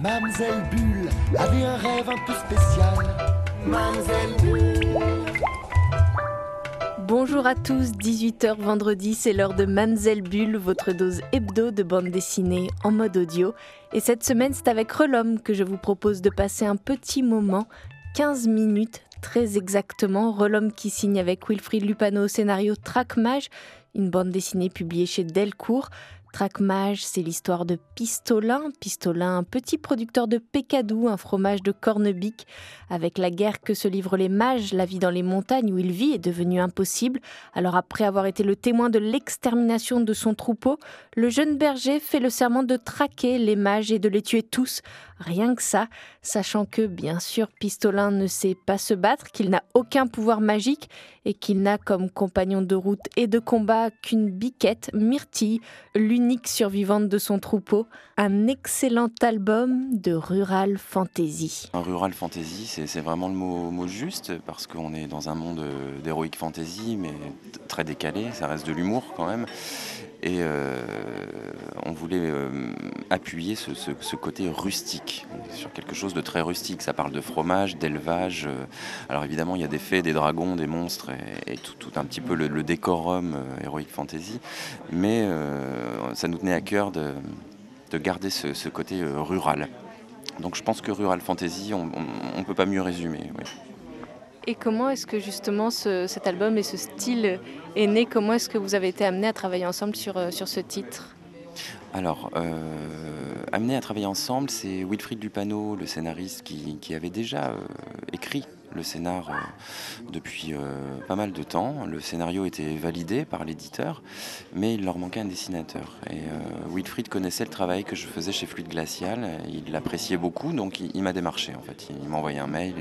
Mamselle Bulle avait un rêve un peu spécial. Bonjour à tous, 18h vendredi, c'est l'heure de Mamselle Bulle, votre dose hebdo de bande dessinée en mode audio. Et cette semaine, c'est avec Relom que je vous propose de passer un petit moment, 15 minutes très exactement. Relom qui signe avec Wilfried Lupano au scénario Trackmage, une bande dessinée publiée chez Delcourt. Trackmage, c'est l'histoire de Pistolin. Pistolin, un petit producteur de pécadou, un fromage de cornebique. Avec la guerre que se livrent les mages, la vie dans les montagnes où il vit est devenue impossible. Alors après avoir été le témoin de l'extermination de son troupeau, le jeune berger fait le serment de traquer les mages et de les tuer tous. Rien que ça, sachant que, bien sûr, Pistolin ne sait pas se battre, qu'il n'a aucun pouvoir magique et qu'il n'a comme compagnon de route et de combat qu'une biquette, Myrtille, l'unique survivante de son troupeau. Un excellent album de rural fantasy. Un rural fantasy, c'est vraiment le mot, mot, juste parce qu'on est dans un monde d'heroic fantasy, mais très décalé, ça reste de l'humour quand même. Et euh, on voulait euh, appuyer ce, côté rustique, sur quelque chose de très rustique. Ça parle de fromage, d'élevage. Euh. Alors évidemment, il y a des fées, des dragons, des monstres et, tout, un petit peu le, le décorum Heroic Fantasy. Mais ça nous tenait à cœur de, de garder ce, côté rural. Donc je pense que Rural Fantasy, on ne peut pas mieux résumer. Et comment est-ce que justement ce, cet album et ce style est né? Comment est-ce que vous avez été amené à travailler ensemble sur, sur ce titre? Alors, euh, amené à travailler ensemble, c'est Wilfried Lupano, le scénariste, qui, avait déjà euh, écrit le scénar euh, depuis euh, pas mal de temps. Le scénario était validé par l'éditeur, mais il leur manquait un dessinateur. Et euh, Wilfried connaissait le travail que je faisais chez Fluide Glacial, il l'appréciait beaucoup, donc il, il m'a démarché en fait. Il m'a envoyé un mail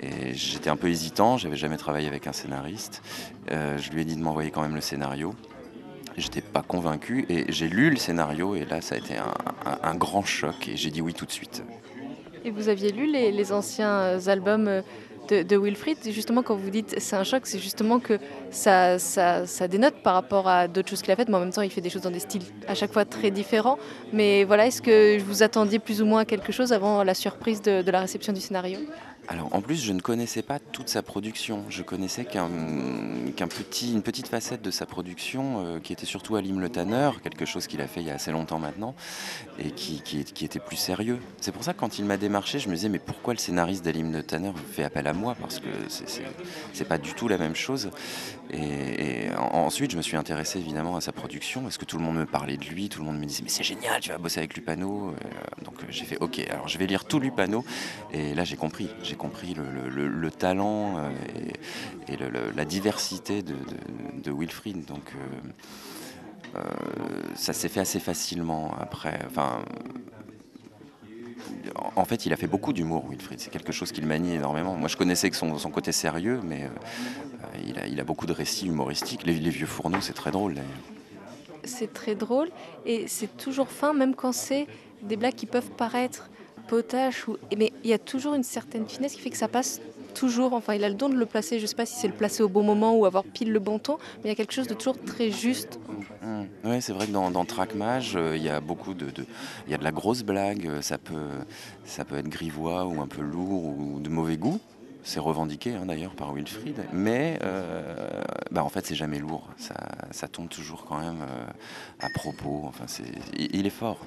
et, j'étais un peu hésitant, j'avais jamais travaillé avec un scénariste. Euh, je lui ai dit de m'envoyer quand même le scénario. J'étais pas convaincu et j'ai lu le scénario et là ça a été un, grand choc et j'ai dit oui tout de suite. Et vous aviez lu les, anciens albums de, de, Wilfried Justement, quand vous dites c'est un choc, c'est justement que ça, dénote par rapport à d'autres choses qu'il a faites, mais en même temps, il fait des choses dans des styles à chaque fois très différents. Mais voilà, est-ce que vous attendiez plus ou moins quelque chose avant la surprise de la réception du scénario? Alors en plus je ne connaissais pas toute sa production, je connaissais qu'un qu petit, une petite facette de sa production euh, qui était surtout Alim le Tanner, quelque chose qu'il a fait il y a assez longtemps maintenant et qui, qui, était plus sérieux. C'est pour ça que quand il m'a démarché je me disais mais pourquoi le scénariste d'Alim le Tanner fait appel à moi? Parce que c'est pas du tout la même chose. Et, et en, ensuite je me suis intéressé évidemment à sa production parce que tout le monde me parlait de lui, tout le monde me disait mais c'est génial tu vas bosser avec Lupano. Euh, donc j'ai fait ok alors je vais lire tout Lupano. Et là j'ai compris compris le, le, le, talent euh, et, la diversité de, Wilfried. Donc euh, euh, ça s'est fait assez facilement après. Enfin, en fait, il a fait beaucoup d'humour, Wilfried. C'est quelque chose qu'il manie énormément. Moi, je connaissais que son, son côté sérieux, mais il, a, il, a, beaucoup de récits humoristiques. Les, les vieux fourneaux, c'est très drôle. C'est très drôle et c'est toujours fin, même quand c'est des blagues qui peuvent paraître potache mais il y a toujours une certaine finesse qui fait que ça passe toujours. Enfin il a le don de le placer. Je sais pas si c'est le placer au bon moment ou avoir pile le bon ton mais il y a quelque chose de toujours très juste. Mmh. oui c'est vrai que dans, dans euh, il y a beaucoup de, de y a de la grosse blague. Ça peut ça peut être grivois ou un peu lourd ou de mauvais goût. C'est revendiqué hein, d'ailleurs par Wilfried. Mais euh, bah, en fait c'est jamais lourd. Ça, tombe toujours quand même euh, à propos. Enfin il est fort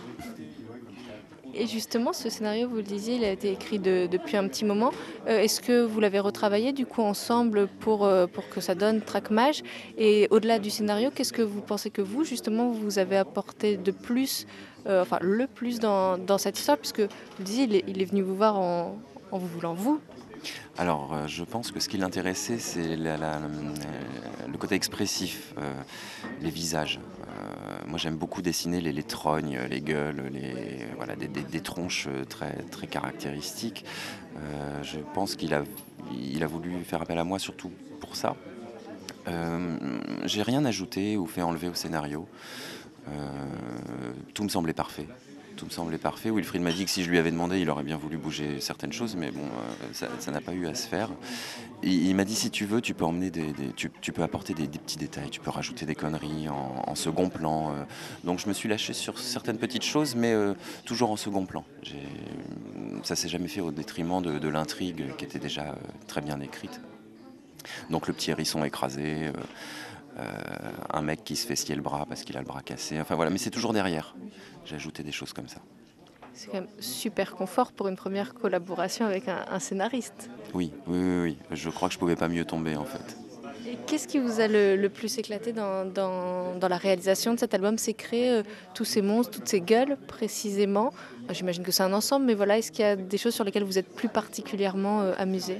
Et justement, ce scénario, vous le disiez, il a été écrit de, depuis un petit moment. Euh, Est-ce que vous l'avez retravaillé du coup ensemble pour, euh, pour que ça donne Trackmage Et au-delà du scénario, qu'est-ce que vous pensez que vous, justement, vous avez apporté de plus, euh, enfin le plus dans, dans cette histoire? Puisque vous le disiez, il est, venu vous voir en, vous voulant vous. Alors, je pense que ce qui l'intéressait, c'est le côté expressif, les visages. Moi, j'aime beaucoup dessiner les, les trognes, les gueules, les, voilà, des, tronches très, très caractéristiques. Euh, je pense qu'il a, il a voulu faire appel à moi surtout pour ça. Euh, J'ai rien ajouté ou fait enlever au scénario. Euh, tout me semblait parfait tout me semblait parfait. Wilfried m'a dit que si je lui avais demandé, il aurait bien voulu bouger certaines choses, mais bon, ça n'a pas eu à se faire. il m'a dit si tu veux, tu peux emmener des, tu, peux apporter des, petits détails, tu peux rajouter des conneries en, second plan. donc je me suis lâché sur certaines petites choses, mais toujours en second plan. Ça s'est jamais fait au détriment de, l'intrigue qui était déjà très bien écrite. Donc le petit hérisson écrasé, euh, euh, un mec qui se fait scier le bras parce qu'il a le bras cassé. Enfin voilà, mais c'est toujours derrière. J'ai ajouté des choses comme ça. C'est quand même super confort pour une première collaboration avec un, scénariste. Oui, oui, oui, oui, Je crois que je pouvais pas mieux tomber en fait. Qu'est-ce qui vous a le, plus éclaté dans, la réalisation de cet album? C'est créer euh, tous ces monstres, toutes ces gueules précisément. J'imagine que c'est un ensemble, mais voilà, est-ce qu'il y a des choses sur lesquelles vous êtes plus particulièrement amusé?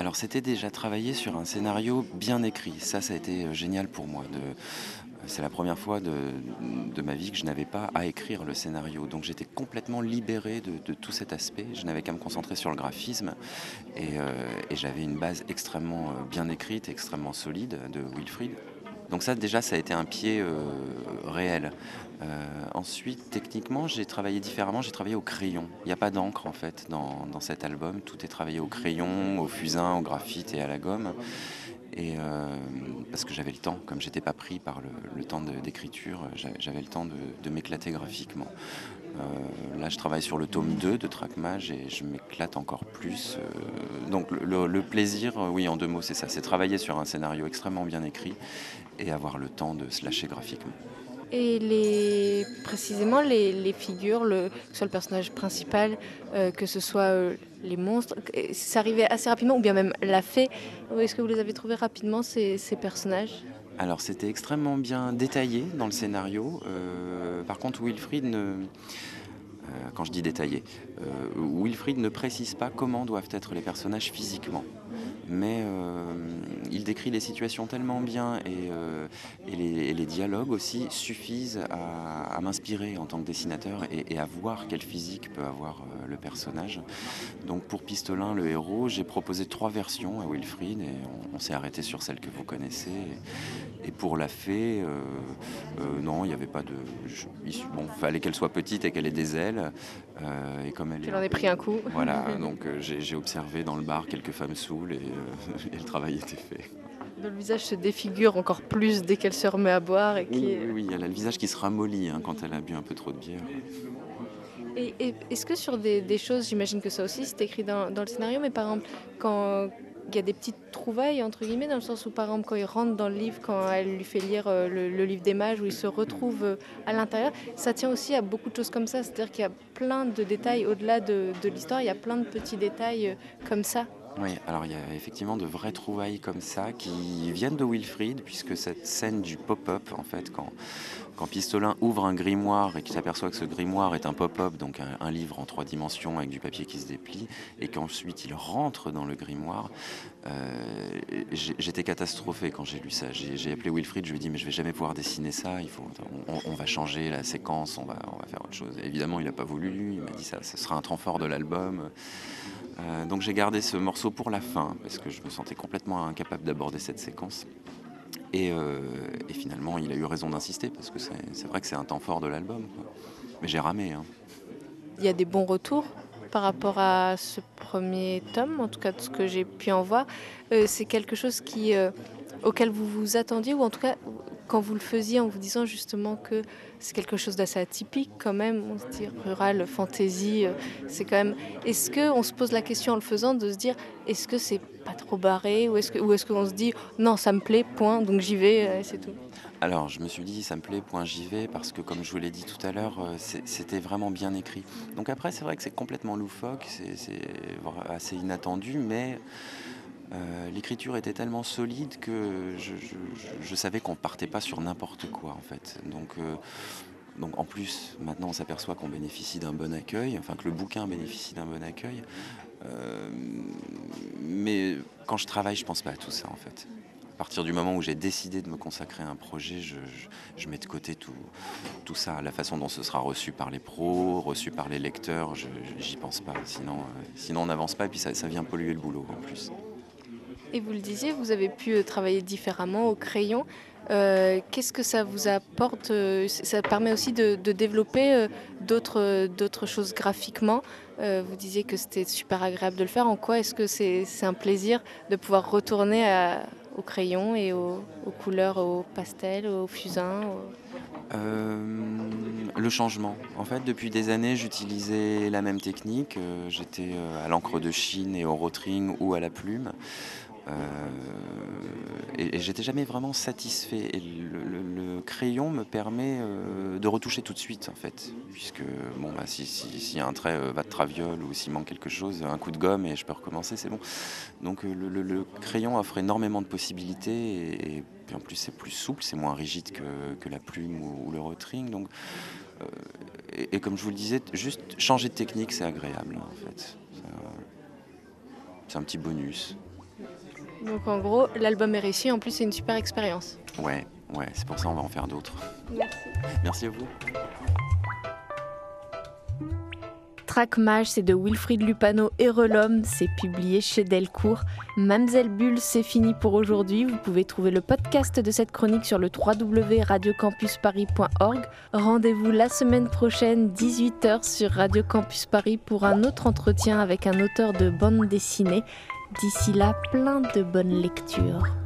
Alors c'était déjà travailler sur un scénario bien écrit. Ça, ça a été euh, génial pour moi. C'est la première fois de, ma vie que je n'avais pas à écrire le scénario. Donc j'étais complètement libéré de, tout cet aspect. Je n'avais qu'à me concentrer sur le graphisme. Et, euh, et j'avais une base extrêmement euh, bien écrite, extrêmement solide de Wilfried. Donc ça déjà ça a été un pied euh, réel. Euh, ensuite techniquement j'ai travaillé différemment, j'ai travaillé au crayon. Il n'y a pas d'encre en fait dans, cet album, tout est travaillé au crayon, au fusain, au graphite et à la gomme. Et euh, parce que j'avais le temps, comme j'étais pas pris par le, temps d'écriture, j'avais le temps de m'éclater graphiquement. Euh, là, je travaille sur le tome 2 de Trackmage et je m'éclate encore plus. Euh, donc, le, plaisir, euh, oui, en deux mots, c'est ça c'est travailler sur un scénario extrêmement bien écrit et avoir le temps de se lâcher graphiquement. Et les, précisément les, figures, le, que ce soit le personnage principal, que ce soit les monstres, ça arrivait assez rapidement, ou bien même la fée. Est-ce que vous les avez trouvés rapidement, ces personnages? Alors c'était extrêmement bien détaillé dans le scénario. Euh, par contre, Wilfried ne, quand je dis détaillé, euh, Wilfried ne précise pas comment doivent être les personnages physiquement mais euh, il décrit les situations tellement bien et, euh, les, dialogues aussi suffisent à, m'inspirer en tant que dessinateur et, à voir quel physique peut avoir euh, le personnage. Donc pour Pistolin, le héros, j'ai proposé trois versions à Wilfried et on, s'est arrêté sur celle que vous connaissez. Et, pour la fée, non, il n'y avait pas de... bon, fallait qu'elle soit petite et qu'elle ait des ailes. Et comme elle, en ai pris un coup. Voilà, donc j'ai observé dans le bar quelques femmes saoules et et le travail était fait. Le visage se défigure encore plus dès qu'elle se remet à boire. Et oui, oui, elle a le visage qui se ramollit hein, quand elle a bu un peu trop de bière. Et, est-ce que sur des, choses, j'imagine que ça aussi c'est écrit dans, dans, le scénario, mais par exemple, quand, il y a des petites trouvailles, entre guillemets, dans le sens où, par exemple, quand il rentre dans le livre, quand elle lui fait lire euh, le, livre des mages, où il se retrouve euh, à l'intérieur, ça tient aussi à beaucoup de choses comme ça. C'est-à-dire qu'il y a plein de détails au-delà de, l'histoire, il y a plein de petits détails euh, comme ça. Oui, alors il y a effectivement de vraies trouvailles comme ça qui viennent de Wilfried, puisque cette scène du pop-up, en fait, quand, quand Pistolin ouvre un grimoire et qu'il s'aperçoit que ce grimoire est un pop-up, donc un, livre en trois dimensions avec du papier qui se déplie, et qu'ensuite il rentre dans le grimoire, euh, j'étais catastrophé quand j'ai lu ça. J'ai appelé Wilfried, je lui ai dit mais je vais jamais pouvoir dessiner ça, on, va changer la séquence, on va, on va faire autre chose. évidemment, il n'a pas voulu, il m'a dit ça, sera un temps de l'album. Euh, donc j'ai gardé ce morceau pour la fin parce que je me sentais complètement incapable d'aborder cette séquence. Et, euh, finalement, il a eu raison d'insister parce que c'est vrai que c'est un temps fort de l'album. Mais j'ai ramé. Hein. Il y a des bons retours par rapport à ce premier tome, en tout cas de ce que j'ai pu en voir. Euh, c'est quelque chose qui, auquel vous vous attendiez ou en tout cas quand vous le faisiez en vous disant justement que c'est quelque chose d'assez atypique quand même, on se dit rural, fantasy, euh, c'est quand même. Est-ce que on se pose la question en le faisant de se dire est-ce que c'est pas trop barré ou est-ce que ou est-ce qu'on se dit non ça me plaît point donc j'y vais euh, c'est tout. Alors je me suis dit ça me plaît point j'y vais parce que comme je vous l'ai dit tout à l'heure euh, c'était vraiment bien écrit. Donc après c'est vrai que c'est complètement loufoque, c'est assez inattendu mais euh, l'écriture était tellement solide que je, savais qu'on partait pas sur n'importe quoi en fait. Donc, euh, donc en plus, maintenant on s'aperçoit qu'on bénéficie d'un bon accueil, enfin que le bouquin bénéficie d'un bon accueil. Euh, mais quand je travaille, je pense pas à tout ça en fait. À partir du moment où j'ai décidé de me consacrer à un projet, je, mets de côté tout, ça, la façon dont ce sera reçu par les pros, reçu par les lecteurs, j'y pense pas. Sinon, sinon on n'avance pas et puis ça vient polluer le boulot en plus. Et vous le disiez, vous avez pu euh, travailler différemment au crayon. Qu'est-ce que ça vous apporte Ça permet aussi de, développer d'autres choses graphiquement? vous disiez que c'était super agréable de le faire. En quoi est-ce que c'est un plaisir de pouvoir retourner au crayon et aux, couleurs, aux pastels, aux fusains le changement. En fait, depuis des années, j'utilisais la même technique. Euh, j'étais euh, à l'encre de Chine et au rotring ou à la plume. Euh, et, j'étais jamais vraiment satisfait. Et le, crayon me permet de retoucher tout de suite, en fait. Puisque, bon, bah, si, un trait va de traviole ou s'il manque quelque chose, un coup de gomme et je peux recommencer, c'est bon. Donc, le, crayon offre énormément de possibilités et, en plus, c'est plus souple, c'est moins rigide que, la plume ou, le rotring. Donc, euh, et, comme je vous le disais, juste changer de technique, c'est agréable en fait. C'est un petit bonus. Donc en gros, l'album est réussi, en plus c'est une super expérience. Ouais, ouais, c'est pour ça qu'on va en faire d'autres. Merci. Merci à vous. Trackmage, c'est de Wilfried Lupano et Relom, c'est publié chez Delcourt. Mamselle Bulle, c'est fini pour aujourd'hui. Vous pouvez trouver le podcast de cette chronique sur le www.radiocampusparis.org. Rendez-vous la semaine prochaine, 18h sur Radio Campus Paris pour un autre entretien avec un auteur de bande dessinée. D'ici là, plein de bonnes lectures.